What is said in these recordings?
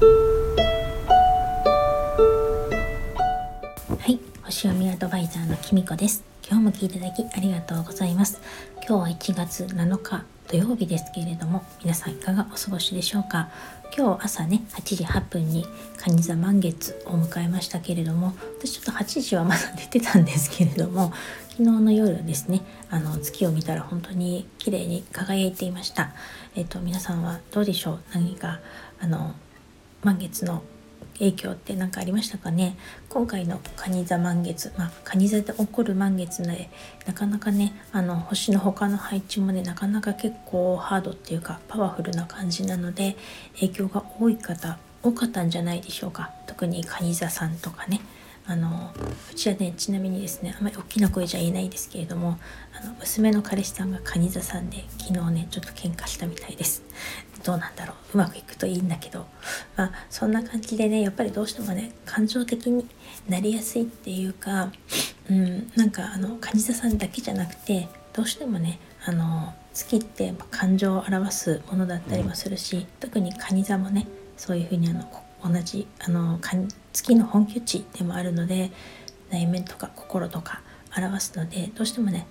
はい星読みアドバイザーのきみこです。今日も聞いていただきありがとうございます。今日は1月7日土曜日ですけれども皆さんいかがお過ごしでしょうか？今日朝ね8時8分に蟹座満月を迎えましたけれども私ちょっと8時はまだ出てたんですけれども昨日の夜ですねあの月を見たら本当に綺麗に輝いていました。えっ、と皆さんはどうでしょう？何かあの満月の影響って何かありましたかね？今回の蟹座満月まあ蟹座で起こる満月のでなかなかねあの星の他の配置もねなかなか結構ハードっていうかパワフルな感じなので影響が多い方多かったんじゃないでしょうか。特に蟹座さんとかね。あのうちはねちなみにですねあまり大きな声じゃ言えないですけれどもあの娘の彼氏さんが蟹座さんで昨日ねちょっと喧嘩したみたいです。どうなんだろう。うまくいくといいんだけど。まあそんな感じでねやっぱりどうしてもね感情的になりやすいっていうかうんなんかあの蟹座さんだけじゃなくてどうしてもねあの月って感情を表すものだったりもするし特に蟹座もねそういうふうにあの同じあの月の本拠地でもあるので内面とか心とか表すのでどうしてもね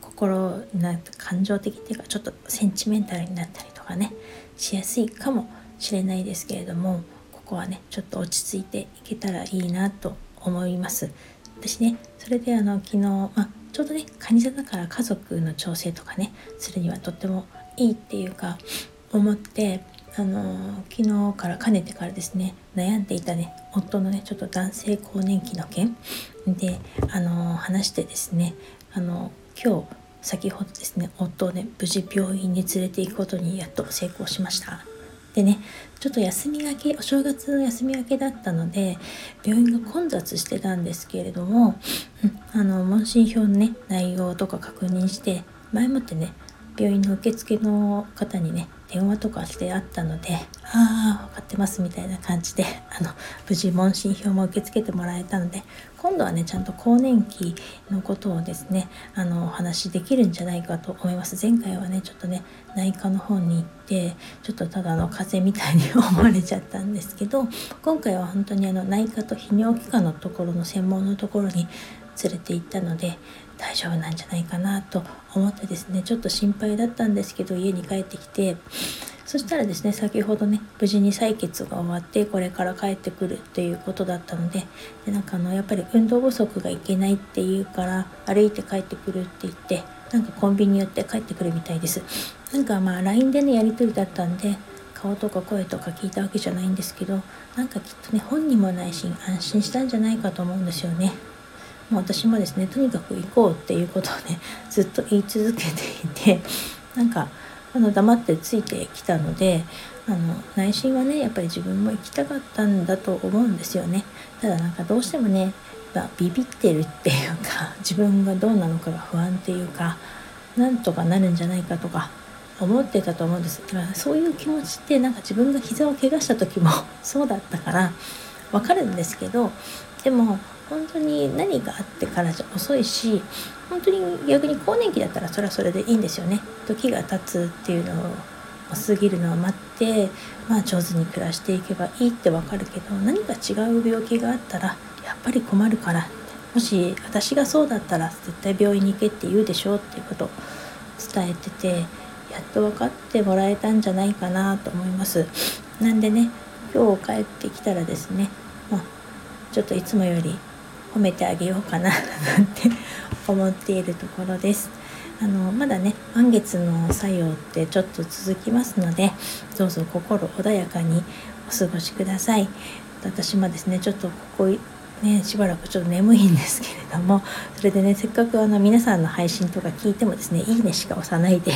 心な感情的っていうかちょっとセンチメンタルになったりとかねしやすいかもしれないですけれどもここはねちょっと落ち着いていけたらいいなと思います。私ねそれであの昨日、まあ、ちょうどねカニ座だから家族の調整とかねするにはとってもいいっていうか思ってあの昨日からかねてからですね悩んでいたね夫のねちょっと男性更年期の件であの話してですねあの今日先ほどですね夫をね無事病院に連れて行くことにやっと成功しました。でねちょっと休みがけお正月の休みがけだったので病院が混雑してたんですけれども、うん、あの問診票のね内容とか確認して前もってね病院の受付の方にね電話とかしてあったので「ああてます」みたいな感じで あの無事問診票も受け付けてもらえたので今度はねちゃんと更年期のことをですねあのお話しできるんじゃないかと思います。前回はねちょっとね内科の方に行ってちょっとただの風邪みたいに思われちゃったんですけど今回は本当にあの内科と泌尿器科のところの専門のところに連れて行ったので大丈夫なんじゃないかなと思ってですねちょっと心配だったんですけど家に帰ってきてそしたらですね先ほどね無事に採血が終わってこれから帰ってくるっていうことだったのででなんかあのやっぱり運動不足がいけないっていうから歩いて帰ってくるって言ってなんかコンビニ寄って帰ってくるみたいです。なんかまあ LINE でねやり取りだったんで顔とか声とか聞いたわけじゃないんですけどなんかきっとね本人も内心安心したんじゃないかと思うんですよね。もう私もですねとにかく行こうっていうことをねずっと言い続けていてなんかあの黙ってついてきたのであの内心はねやっぱり自分も行きたかったんだと思うんですよね。ただなんかどうしてもね、まあ、ビビってるっていうか 自分がどうなのかが不安っていうかなんとかなるんじゃないかとか思ってたと思うんです。だからそういう気持ちってなんか自分が膝を怪我した時も そうだったからわかるんですけどでも本当に何があってからじゃ遅いし本当に逆に更年期だったらそれはそれでいいんですよね。時が経つっていうのを過ぎるのを待ってまあ上手に暮らしていけばいいってわかるけど何か違う病気があったらやっぱり困るからもし私がそうだったら絶対病院に行けって言うでしょうっていうことを伝えててやっと分かってもらえたんじゃないかなと思います。なんでね今日帰ってきたらですね、まあ、ちょっといつもより褒めてあげようかななんて 思っているところです。あのまだね満月の作用ってちょっと続きますのでどうぞ心穏やかにお過ごしください私もですねちょっとここねしばらくちょっと眠いんですけれどもそれでねせっかくあの皆さんの配信とか聞いてもですねいいねしか押さないで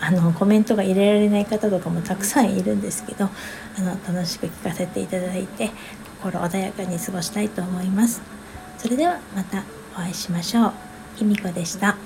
あのコメントが入れられない方とかもたくさんいるんですけどあの楽しく聞かせていただいて心穏やかに過ごしたいと思います。それではまたお会いしましょう。きみこでした。